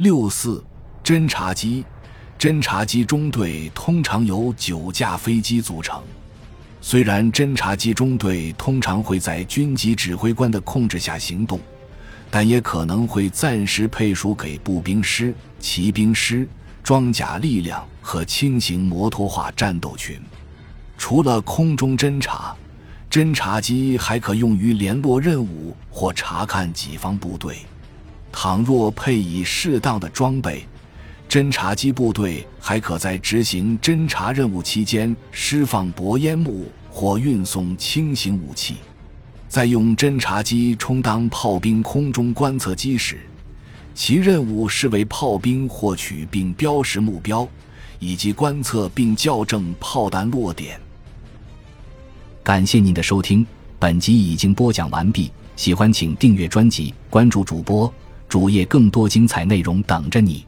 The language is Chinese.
六四侦察机，侦察机中队通常由九架飞机组成。虽然侦察机中队通常会在军级指挥官的控制下行动，但也可能会暂时配属给步兵师、骑兵师、装甲力量和轻型摩托化战斗群。除了空中侦察，侦察机还可用于联络任务或查看己方部队。倘若配以适当的装备。侦察机部队还可在执行侦察任务期间释放薄烟幕或运送轻型武器。在用侦察机充当炮兵空中观测机时，其任务是为炮兵获取并标识目标，以及观测并校正炮弹落点。感谢您的收听，本集已经播讲完毕。喜欢请订阅专辑，关注主播主页，更多精彩内容等着你。